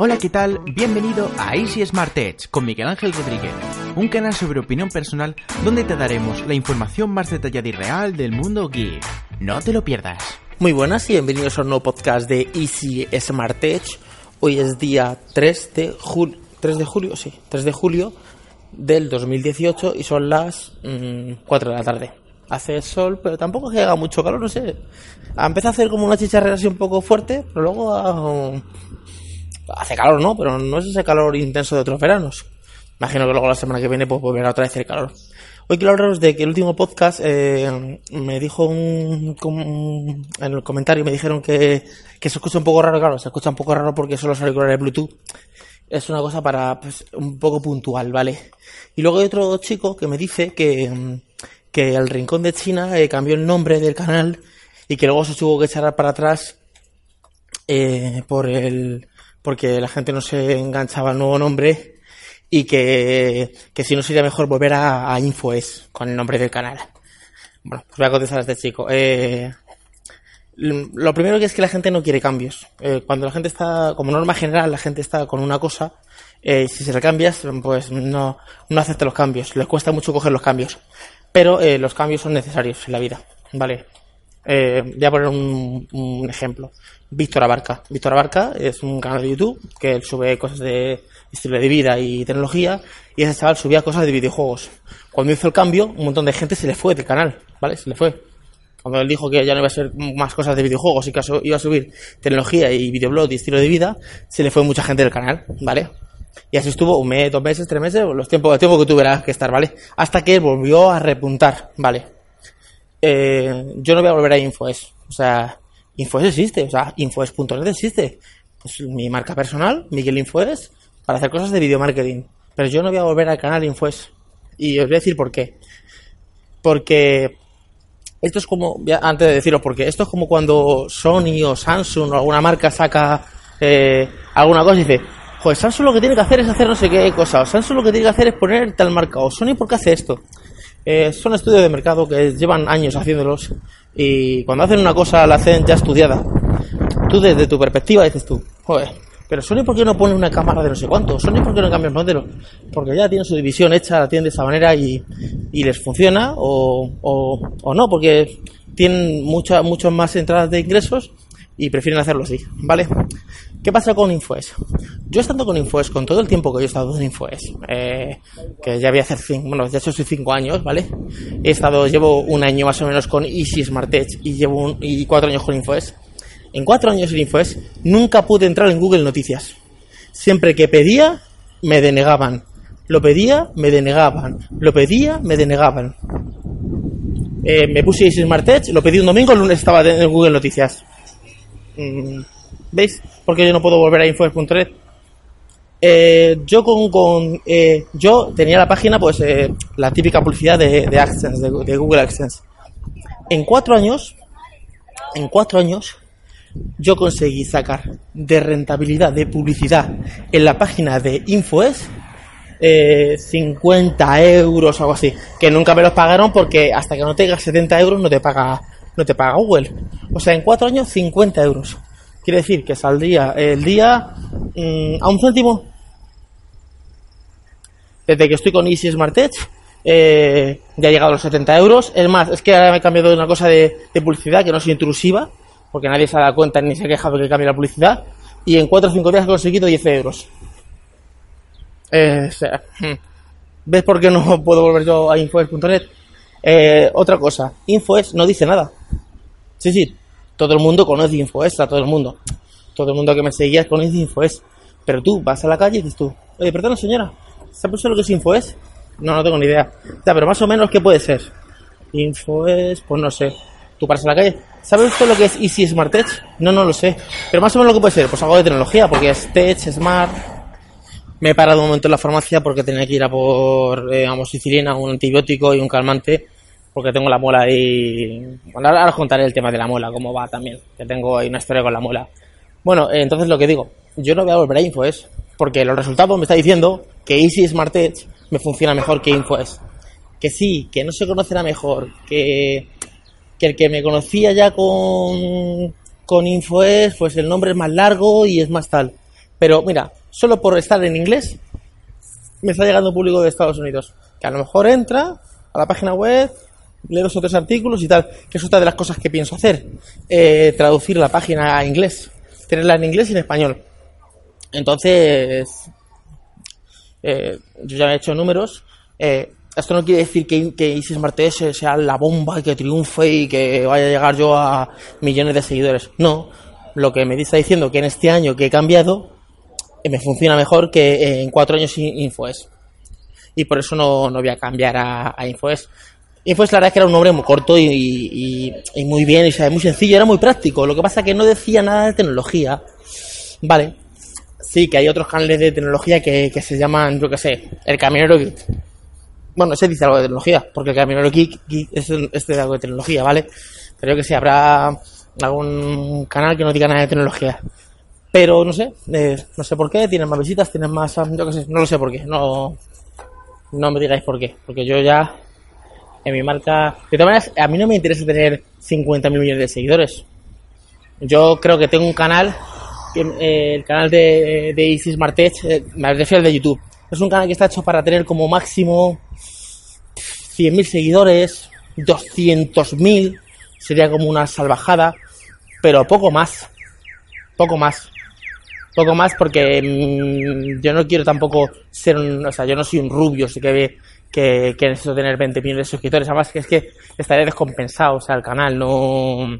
Hola, ¿qué tal? Bienvenido a Easy Smart Edge con Miguel Ángel Rodríguez, un canal sobre opinión personal donde te daremos la información más detallada y real del mundo geek. No te lo pierdas. Muy buenas y bienvenidos a un nuevo podcast de Easy Smart Edge. Hoy es día 3 de julio, 3 de julio, sí, 3 de julio del 2018 y son las 4 mm, de la tarde. Hace sol, pero tampoco llega mucho calor, no sé. Empieza a hacer como una chicharrera así un poco fuerte, pero luego hace calor, ¿no? Pero no es ese calor intenso de otros veranos. Imagino que luego la semana que viene pues volverá otra vez el calor. Hoy quiero hablaros de que el último podcast eh, me dijo un, en el comentario me dijeron que, que se escucha un poco raro, claro, se escucha un poco raro porque son los auriculares Bluetooth. Es una cosa para pues, un poco puntual, ¿vale? Y luego hay otro chico que me dice que, que el Rincón de China eh, cambió el nombre del canal y que luego se tuvo que echar para atrás eh, por el porque la gente no se enganchaba al nuevo nombre y que, si no sería mejor volver a, a Infoes con el nombre del canal. Bueno, pues voy a contestar a este chico. Eh, lo primero que es que la gente no quiere cambios. Eh, cuando la gente está, como norma general, la gente está con una cosa, eh, si se la cambias, pues no, no acepta los cambios. Les cuesta mucho coger los cambios. Pero los cambios son necesarios en la vida. Vale. voy a poner un, un ejemplo. Víctor Abarca. Víctor Abarca es un canal de YouTube que sube cosas de estilo de vida y tecnología y ese chaval subía cosas de videojuegos. Cuando hizo el cambio, un montón de gente se le fue del canal, ¿vale? Se le fue. Cuando él dijo que ya no iba a ser más cosas de videojuegos y que iba a subir tecnología y videoblog y estilo de vida, se le fue mucha gente del canal, ¿vale? Y así estuvo un mes, dos meses, tres meses, los tiempos, el tiempo que tuvieras que estar, ¿vale? Hasta que volvió a repuntar, ¿vale? Eh, yo no voy a volver a Infoes. O sea, Infoes existe, o sea, Infoes.net existe. Pues mi marca personal, Miguel Infoes, para hacer cosas de video marketing. Pero yo no voy a volver al canal Infoes. Y os voy a decir por qué. Porque esto es como, antes de deciros por qué, esto es como cuando Sony o Samsung o alguna marca saca eh, alguna cosa y dice, pues Samsung lo que tiene que hacer es hacer no sé qué cosa, o Samsung lo que tiene que hacer es poner tal marca, o Sony por qué hace esto. Eh, son estudios de mercado que llevan años haciéndolos y cuando hacen una cosa la hacen ya estudiada. Tú desde tu perspectiva dices tú, joder, pero Sony ¿por qué no pone una cámara de no sé cuánto? Sony ¿por qué no cambia el modelo? Porque ya tiene su división hecha, la tienen de esa manera y, y les funciona o, o, o, no, porque tienen muchas muchas más entradas de ingresos y prefieren hacerlo así, ¿vale? ¿Qué pasa con Infoes? Yo estando con Infoes, con todo el tiempo que he estado en Infoes, eh, que ya voy a hacer cinco, bueno, ya soy cinco años, ¿vale? He estado, llevo un año más o menos con Easy Smart Edge y llevo cuatro años con Infoes. En cuatro años en Infoes nunca pude entrar en Google Noticias. Siempre que pedía, me denegaban. Lo pedía, me denegaban. Lo pedía, me denegaban. Eh, me puse Easy Smart Edge, lo pedí un domingo, el lunes estaba en Google Noticias. Mm, ¿Veis? Porque yo no puedo volver a Infoes.net. Eh, yo con, con eh, yo tenía la página pues eh, la típica publicidad de, de AdSense de, Google AdSense en cuatro años en cuatro años yo conseguí sacar de rentabilidad de publicidad en la página de Infoes 50 euros o algo así que nunca me los pagaron porque hasta que no tengas 70 euros no te paga no te paga Google o sea en cuatro años 50 euros Quiere decir que saldría el día mm, a un céntimo. Desde que estoy con Easy Smart Edge, eh, ya he llegado a los 70 euros. Es más, es que ahora me he cambiado de una cosa de, publicidad que no es intrusiva, porque nadie se ha dado cuenta ni se ha quejado de que cambie la publicidad. Y en 4 o 5 días he conseguido 10 euros. Eh. ¿Ves por qué no puedo volver yo a infoes.net? Eh, otra cosa, Infoes no dice nada. Sí, sí, todo el mundo conoce InfoES, a todo el mundo. Todo el mundo que me seguía conoce InfoES. Pero tú vas a la calle y dices tú, oye, perdona señora, ¿sabes lo que es InfoES? No, no tengo ni idea. Ya, pero más o menos, ¿qué puede ser? InfoES, pues no sé. Tú paras a la calle, ¿sabes usted lo que es Easy Smart Tech? No, no lo sé. Pero más o menos lo que puede ser, pues algo de tecnología, porque es Tech, Smart. Me he parado un momento en la farmacia porque tenía que ir a por, eh, amoxicilina, un antibiótico y un calmante porque tengo la muela ahí. Bueno, ahora os contaré el tema de la muela, cómo va también, que tengo ahí una historia con la muela. Bueno, eh, entonces lo que digo, yo no voy a volver a InfoES, porque los resultados me está diciendo que Easy Smart Edge me funciona mejor que InfoES. Que sí, que no se conocerá mejor, que, que el que me conocía ya con, con InfoES, pues el nombre es más largo y es más tal. Pero mira, solo por estar en inglés, me está llegando público de Estados Unidos. Que a lo mejor entra a la página web, lee dos o tres artículos y tal. Que es otra de las cosas que pienso hacer. Eh, traducir la página a inglés. Tenerla en inglés y en español. Entonces, eh, yo ya he hecho números. Eh, esto no quiere decir que, que Easy Smart S sea la bomba y que triunfe y que vaya a llegar yo a millones de seguidores. No. Lo que me está diciendo que en este año que he cambiado, me funciona mejor que en cuatro años sin Infoes. Y por eso no, no voy a cambiar a, a Infoes. Infoes la verdad es que era un nombre muy corto y, y, y muy bien, y o muy sencillo, era muy práctico. Lo que pasa es que no decía nada de tecnología. Vale, sí, que hay otros canales de tecnología que, que se llaman, yo qué sé, el Camionero Geek. Bueno, ese dice algo de tecnología, porque el Camionero Geek, es, es algo de tecnología, ¿vale? Pero yo que sé, habrá algún canal que no diga nada de tecnología. Pero no sé, eh, no sé por qué, tienen más visitas, tienen más, yo qué sé, no lo sé por qué, no, no me digáis por qué, porque yo ya en mi marca, de todas maneras, a mí no me interesa tener 50 mil millones de seguidores. Yo creo que tengo un canal, eh, el canal de, de Easy Smart Tech, eh, me refiero al de YouTube. Es un canal que está hecho para tener como máximo 100.000 seguidores, 200.000, sería como una salvajada, pero poco más, poco más. Poco más porque mmm, yo no quiero tampoco ser un, o sea, yo no soy un rubio, así que ve que, necesito tener 20 millones de suscriptores, además que es que estaré descompensado, o sea, el canal no,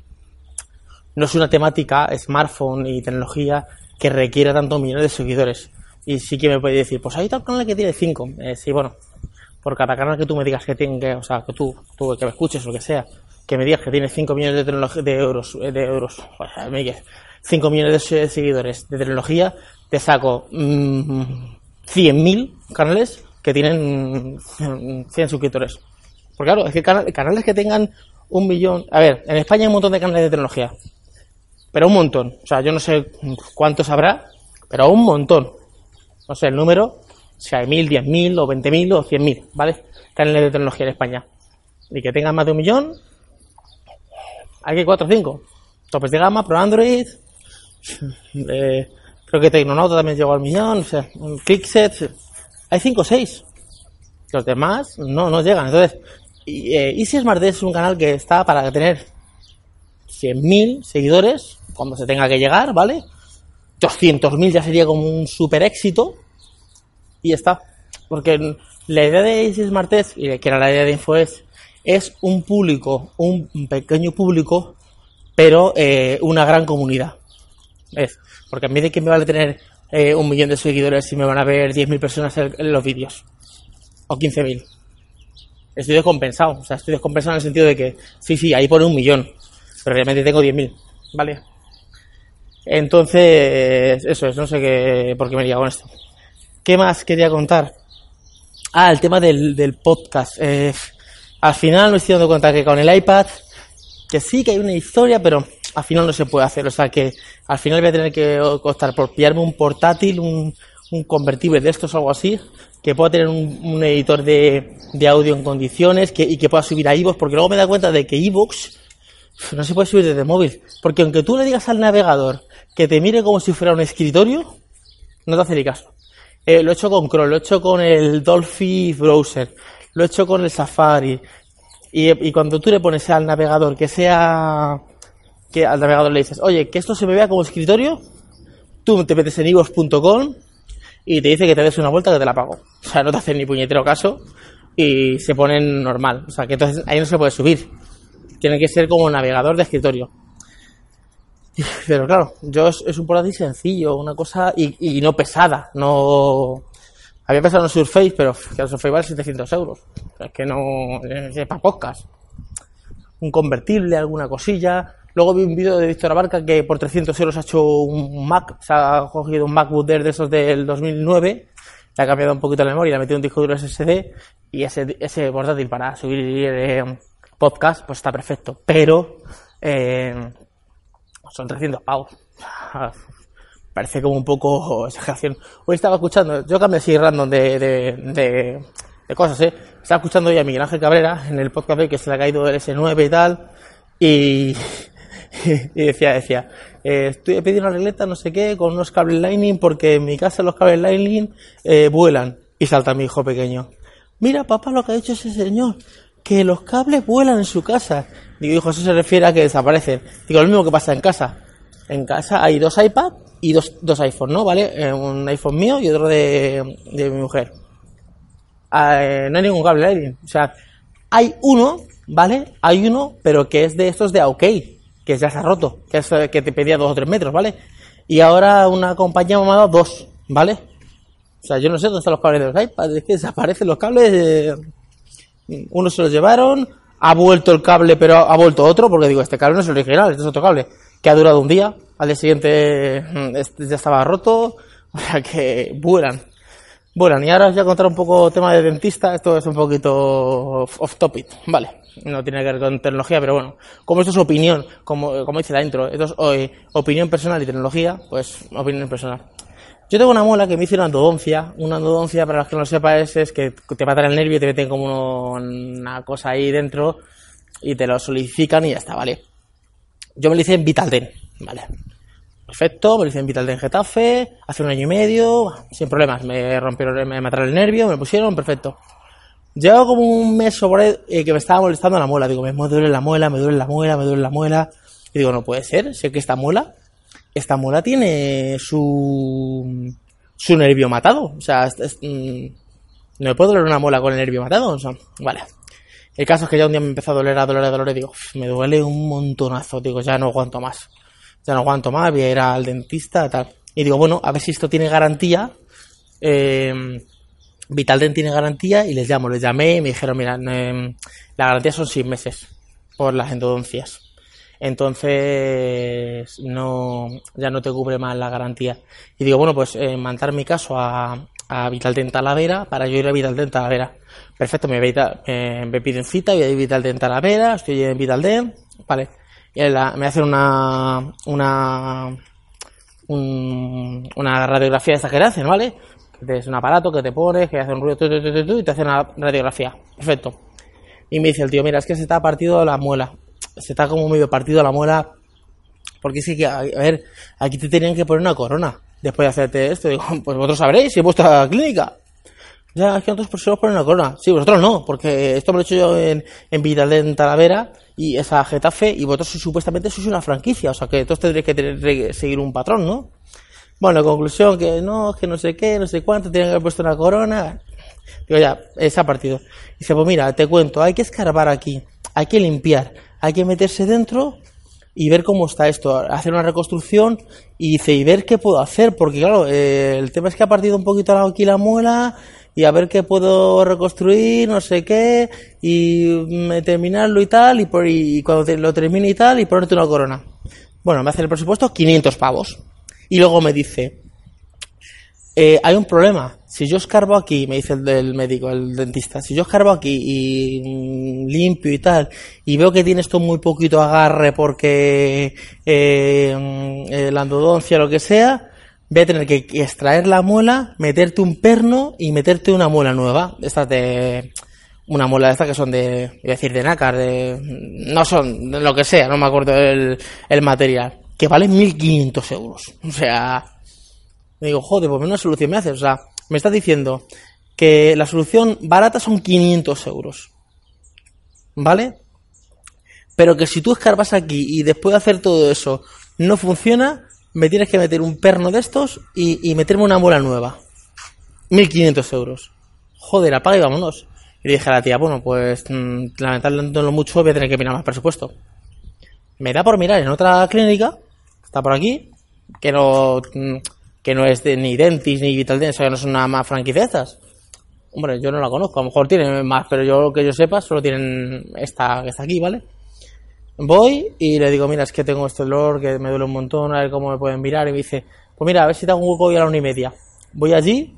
no es una temática smartphone y tecnología que requiera tantos millones de seguidores. Y sí que me puede decir, pues hay tal canal que tiene 5. Eh, sí, bueno, por cada canal que tú me digas que tiene, o sea, que tú, tú que me escuches o que sea, que me digas que tiene 5 millones de, de euros, de euros, 5 millones de seguidores de tecnología, te saco mmm, 100.000 canales que tienen 100 suscriptores. Porque claro, es que canales, que tengan un millón... A ver, en España hay un montón de canales de tecnología, pero un montón. O sea, yo no sé cuántos habrá, pero un montón. No sé el número, si hay mil, diez mil, o veinte mil, o cien mil, ¿vale? Canales de tecnología en España. Y que tengan más de un millón, hay que cuatro o cinco. Topes de gama, Pro Android, eh, creo que Tecnonauta también llegó al millón, o sea, Clickset, hay cinco o seis. Los demás no, no llegan. Entonces, y, eh, Easy Smart es un canal que está para tener 100.000 seguidores cuando se tenga que llegar, ¿vale? 200.000 ya sería como un super éxito y está. Porque la idea de Easy Smart Test, y que era la idea de InfoES, es un público, un pequeño público, pero eh, una gran comunidad. Es, porque a mí de que me vale tener eh, un millón de seguidores si me van a ver 10.000 personas en, en los vídeos. O 15.000. Estoy descompensado. O sea, estoy descompensado en el sentido de que, sí, sí, ahí pone un millón. Pero realmente tengo 10.000. ¿Vale? Entonces, eso es, no sé qué, por qué me he con esto. ¿Qué más quería contar? Ah, el tema del, del podcast. Eh, al final me estoy dando cuenta que con el iPad, que sí que hay una historia, pero al final no se puede hacer. O sea que al final voy a tener que optar por pillarme un portátil, un, un convertible de estos o algo así, que pueda tener un, un editor de, de, audio en condiciones que, y que pueda subir a iVoox, porque luego me da cuenta de que iVoox no se puede subir desde móvil. Porque aunque tú le digas al navegador que te mire como si fuera un escritorio, no te hace ni caso. Eh, lo he hecho con Chrome, lo he hecho con el Dolphin Browser, lo he hecho con el Safari. Y, y cuando tú le pones al navegador que sea que al navegador le dices, oye, que esto se me vea como escritorio, tú te metes en ivos.com y te dice que te des una vuelta que te la pago. O sea, no te hacen ni puñetero caso y se ponen normal. O sea, que entonces ahí no se puede subir. Tiene que ser como navegador de escritorio. Pero claro, yo es, un portátil sencillo, una cosa y, y, no pesada. No había pensado en Surface, pero que el Surface vale 700 euros. Es que no es para podcast. Un convertible, alguna cosilla. Luego vi un vídeo de Víctor Abarca que por 300 euros ha hecho un Mac, se ha cogido un MacBook Air de esos del 2009, le ha cambiado un poquito la memoria, le ha metido un disco duro SSD y ese, ese portátil para subir eh, podcast pues está perfecto. Pero eh, son 300 pavos. Parece como un poco exageración. Hoy estaba escuchando, yo cambié así random de, de, de, de cosas, ¿eh? Estaba escuchando hoy a Miguel Ángel Cabrera en el podcast de que se le ha caído el S9 y tal. Y, y decía, decía, eh, estoy pidiendo una regleta, no sé qué, con unos cables Lightning, porque en mi casa los cables Lightning eh, vuelan. Y salta mi hijo pequeño. Mira, papá, lo que ha dicho ese señor, que los cables vuelan en su casa. Digo, hijo, eso se refiere a que desaparecen. Digo, lo mismo que pasa en casa. En casa hay dos iPads y dos, dos iPhones, ¿no? ¿Vale? Eh, un iPhone mío y otro de, de mi mujer. Ah, no hay ningún cable Lightning. O sea, hay uno, ¿vale? Hay uno, pero que es de estos de OK, que ya se ha roto, que que te pedía dos o tres metros, ¿vale? Y ahora una compañía me ha dado dos, ¿vale? O sea, yo no sé dónde están los cables de los iPads, que desaparecen los cables. eh, uno se los llevaron, ha vuelto el cable, pero ha vuelto otro, porque digo, este cable no es el original, este es otro cable, que ha durado un día, al día siguiente mm, este ya estaba roto, o sea que vuelan. Vuelan, y ahora os voy a contar un poco tema de dentista, esto es un poquito off topic, vale, no tiene que ver con tecnología, pero bueno, como esto es opinión, como, como dice la intro, esto es eh, opinión personal y tecnología, pues opinión personal. Yo tengo una muela que me hizo una endodoncia. Una endodoncia, para los que no lo sepáis, es que te matan el nervio y te meten como una cosa ahí dentro y te lo solidifican y ya está, ¿vale? Yo me lo hice en Vitalden, ¿vale? Perfecto, me lo hice en Vitalden Getafe, hace un año y medio, sin problemas. Me rompieron, me mataron el nervio, me lo pusieron, perfecto. Llevo como un mes sobre eh, que me estaba molestando la muela. Digo, me duele la muela, me duele la muela, me duele la muela. Y digo, no puede ser, sé que esta muela esta muela tiene su su nervio matado. O sea, es- es, mm, no me puede doler una muela con el nervio matado. O sea, vale. El caso es que ya un día me empezó a doler, a doler, a doler. Y digo, "Uf, me duele un montonazo. Digo, ya no aguanto más. Ya no aguanto más. Voy a ir al dentista, tal. Y digo, bueno, a ver si esto tiene garantía. Eh, Vitaldent tiene garantía y les llamo. Les llamé y me dijeron, mira, eh, la garantía son seis meses por las endodoncias. Entonces, no, ya no te cubre más la garantía. Y digo, bueno, pues eh, mandar mi caso a, a Vitaldent Talavera para yo ir a Vitaldent Talavera. Perfecto, me, me piden cita, voy a Vitaldent Talavera, estoy en Vitaldent, vale. Y la- me hacen una, una, un- una radiografía de esta que hacen, ¿vale? Es un aparato que te pones, que hace un ruido tu, tu, tu, y te hacen una radiografía. Perfecto. Y me dice el tío, mira, es que se ha partido la muela. Se está como medio partido la muela. Porque sí que, a ver, aquí te tenían que poner una corona después de hacerte esto. Digo, pues vosotros sabréis, si es vuestra clínica. Ya, es que nosotros por eso os ponen una corona. Sí, vosotros no, porque esto me lo he hecho yo en, en Talavera y esa Getafe, y vosotros supuestamente sois una franquicia, o sea que todos tendréis que tener- seguir un patrón, ¿no? Bueno, conclusión, que no, que no sé qué, no sé cuánto, tienen que haber puesto una corona. Digo, ya, ese ha partido. Dice, pues mira, te cuento, hay que escarbar aquí, hay que limpiar, hay que meterse dentro y ver cómo está esto, hacer una reconstrucción y dice, y ver qué puedo hacer, porque claro, eh, el tema es que ha partido un poquito aquí la muela y a ver qué puedo reconstruir, no sé qué, y mm, terminarlo y tal, y, por, y cuando te- lo termine y tal, y ponerte una corona. Bueno, me hace el presupuesto 500 pavos. Y luego me dice, eh, hay un problema. Si yo escarbo aquí, me dice el médico, el dentista, si yo escarbo aquí y mm, limpio y tal, y veo que tiene esto muy poquito agarre porque eh, mm, eh, la endodoncia lo que sea, voy a tener que extraer la muela, meterte un perno y meterte una muela nueva. Estas de una muela de estas que son de, iba a decir de nácar, de, no son de lo que sea, no me acuerdo el material, que vale 1500 euros. O sea, me digo, joder, pues menos solución me haces. O sea, me estás diciendo que la solución barata son 500 euros. ¿Vale? Pero que si tú escarbas aquí y después de hacer todo eso no funciona, me tienes que meter un perno de estos y, meterme una muela nueva. 1500 euros. Joder, apaga y vámonos. Y le dije a la tía, bueno, pues mm, lamentablemente no mucho voy a tener que mirar más presupuesto. Me da por mirar en otra clínica, está por aquí, que no, mm, que no es de, ni Dentis ni Vitaldent, o sea, no son nada más franquicia de estas. Hombre, yo no la conozco, a lo mejor tienen más, pero yo que yo sepa, solo tienen esta que está aquí, ¿vale? Voy y le digo, mira, es que tengo este dolor que me duele un montón, a ver cómo me pueden mirar. Y me dice, pues mira, a ver si te hago un hueco hoy a la una y media. Voy allí,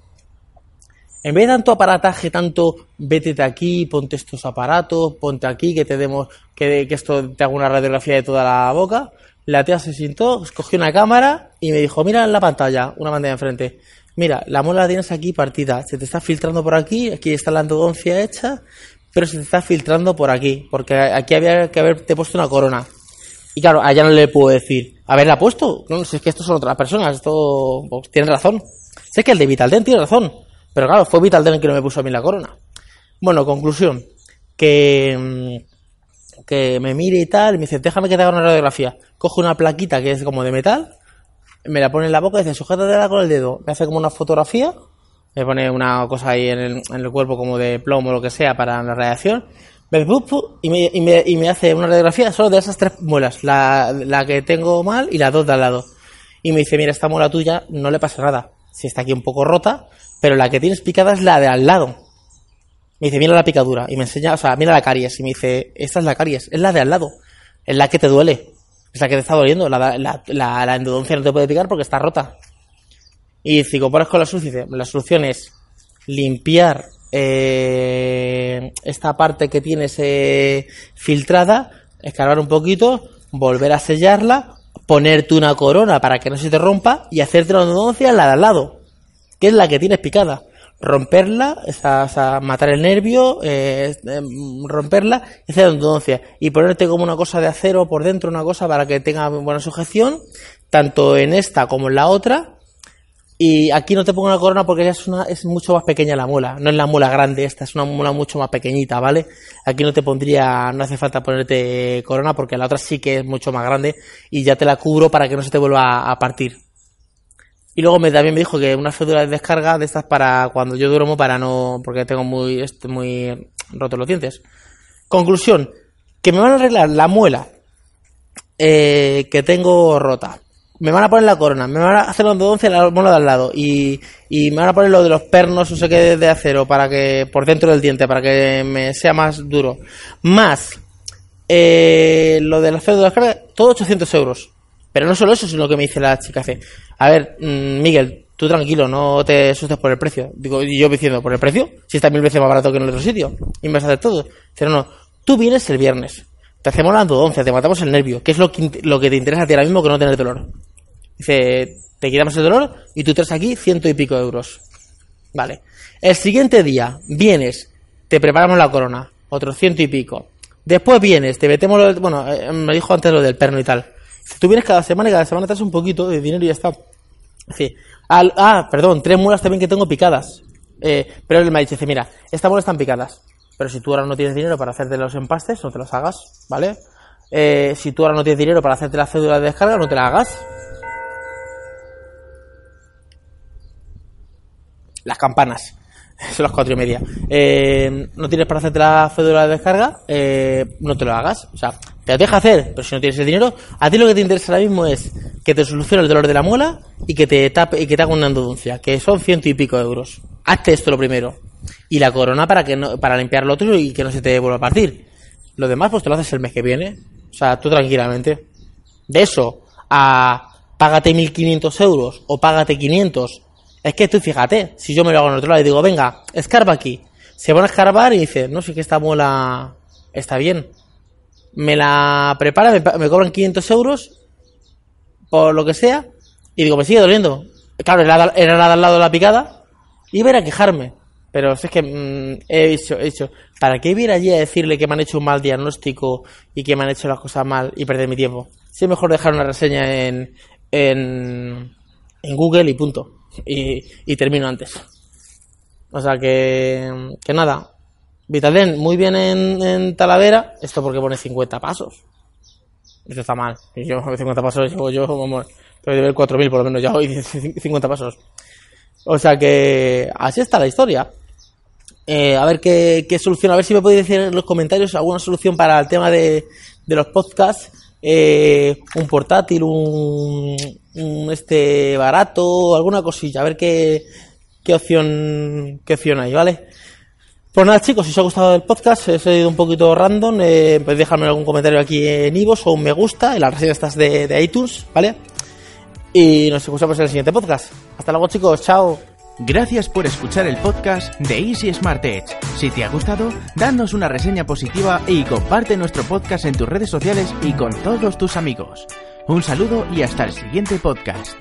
en vez de tanto aparataje, tanto vete de aquí, ponte estos aparatos, ponte aquí, que te demos, que, que esto te haga una radiografía de toda la boca. La tía se sentó, cogió una cámara y me dijo, mira la pantalla, una pantalla enfrente. Mira, la muela la tienes aquí partida, se te está filtrando por aquí, aquí está la endodoncia hecha, pero se te está filtrando por aquí, porque aquí había que haberte puesto una corona. Y claro, allá no le puedo decir, haberla puesto. No, si es que estos son otras personas, esto pues, tiene razón. Sé que el de Vitaldent tiene razón, pero claro, fue Vitaldent el que no me puso a mí la corona. Bueno, conclusión, que, mm, que me mire y tal, y me dice, déjame que te haga una radiografía. Coge una plaquita que es como de metal, me la pone en la boca y dice, sujétatela con el dedo. Me hace como una fotografía, me pone una cosa ahí en el, en el cuerpo como de plomo o lo que sea para la radiación. Y, me, y, me, y me hace una radiografía solo de esas tres muelas, la, la que tengo mal y las dos de al lado. Y me dice, mira, esta muela tuya no le pasa nada. Si está aquí un poco rota, pero la que tienes picada es la de al lado. Me dice, mira la picadura. Y me enseña, o sea, mira la caries. Y me dice, esta es la caries, es la de al lado. Es la que te duele. Es la que te está doliendo. La, la, endodoncia no te puede picar porque está rota. Y si comparas con la solución, la solución es limpiar eh, esta parte que tienes eh, filtrada, escarbar un poquito, volver a sellarla, ponerte una corona para que no se te rompa y hacerte la endodoncia en la de al lado, que es la que tienes picada. Romperla, esa, esa- matar el nervio, eh, eh, romperla y hacer endodoncia. Y ponerte como una cosa de acero por dentro, una cosa para que tenga buena sujeción, tanto en esta como en la otra. Y aquí no te pongo una corona porque ya es, una, es mucho más pequeña la muela. No es la muela grande esta, es una muela mucho más pequeñita, ¿vale? Aquí no te pondría, no hace falta ponerte corona porque la otra sí que es mucho más grande y ya te la cubro para que no se te vuelva a partir. Y luego me, también me dijo que una fédula de descarga de estas para cuando yo duermo para no, porque tengo muy, est- muy rotos los dientes. Conclusión, que me van a arreglar la muela eh, que tengo rota. Me van a poner la corona, me van a hacer la endodoncia en la muela de al lado y, y me van a poner lo de los pernos, no sé qué, de acero para que, por dentro del diente, para que me sea más duro. Más, eh, lo de la fédula de descarga, todo 800 euros. Pero no solo eso, sino que me dice la chica, hace, a ver, mm, Miguel, tú tranquilo, no te asustes por el precio. Digo, y yo diciendo, ¿por el precio? Si está mil veces más barato que en el otro sitio. Y me vas a hacer todo. Dice, no, no, tú vienes el viernes. Te hacemos la endodoncia, te matamos el nervio, que es lo que, lo que te interesa a ti ahora mismo que no tener dolor. Dice, te quitamos el dolor y tú traes aquí ciento y pico euros. Vale. El siguiente día vienes, te preparamos la corona, otros ciento y pico. Después vienes, te metemos lo bueno, eh, me dijo antes lo del perno y tal. Si tú vienes cada semana y cada semana traes un poquito de dinero y ya está. Al- ah, perdón, tres muelas también que tengo picadas. Eh, pero él me ha dicho, dice, mira, estas muelas están picadas. Pero si tú ahora no tienes dinero para hacerte los empastes, no te los hagas, ¿vale? Eh, si tú ahora no tienes dinero para hacerte la cédula de descarga, no te la hagas. las campanas. Son las cuatro y media. Eh, no tienes para hacerte la cédula de descarga, eh, no te lo hagas. O sea, te deja hacer, pero si no tienes el dinero, a ti lo que te interesa ahora mismo es que te solucione el dolor de la muela y que te tape y que te haga una endodoncia, que son ciento y pico euros. Hazte esto lo primero. Y la corona para que no, para limpiar lo otro y que no se te vuelva a partir. Lo demás, pues te lo haces el mes que viene. O sea, tú tranquilamente. De eso a págate 1500 euros o págate 500. Es que tú fíjate, si yo me lo hago en otro lado y digo, venga, escarba aquí. Se van a escarbar y dice, no sé que esta muela está bien. Me la prepara, me, me cobran 500 euros por lo que sea y digo, me sigue doliendo. Claro, era, la- al lado de la picada y iba a ir a quejarme. Pero es que mm, he dicho, he dicho, ¿para qué ir allí a decirle que me han hecho un mal diagnóstico y que me han hecho las cosas mal y perder mi tiempo? Si es mejor dejar una reseña en, en, en Google y punto. Y, y termino antes. O sea que, que nada. Vitaldent, muy bien en, Talavera. Esto porque pone 50 pasos. Eso está mal. Yo, 50 pasos, yo, vamos, que ver 4.000 por lo menos ya hoy, 50 pasos. O sea que así está la historia. Eh, a ver qué, qué solución, a ver si me podéis decir en los comentarios alguna solución para el tema de, de los podcasts. Eh, un portátil, un, un este barato, alguna cosilla, a ver qué, qué opción, qué opción hay, ¿vale? Pues nada chicos, si os ha gustado el podcast, he sido un poquito random, eh, podéis dejarme algún comentario aquí en Ivos o un me gusta en las reseñas de, de iTunes, ¿vale? Y nos escuchamos en el siguiente podcast. Hasta luego chicos, chao. Gracias por escuchar el podcast de Easy Smart Edge. Si te ha gustado, danos una reseña positiva y comparte nuestro podcast en tus redes sociales y con todos tus amigos. Un saludo y hasta el siguiente podcast.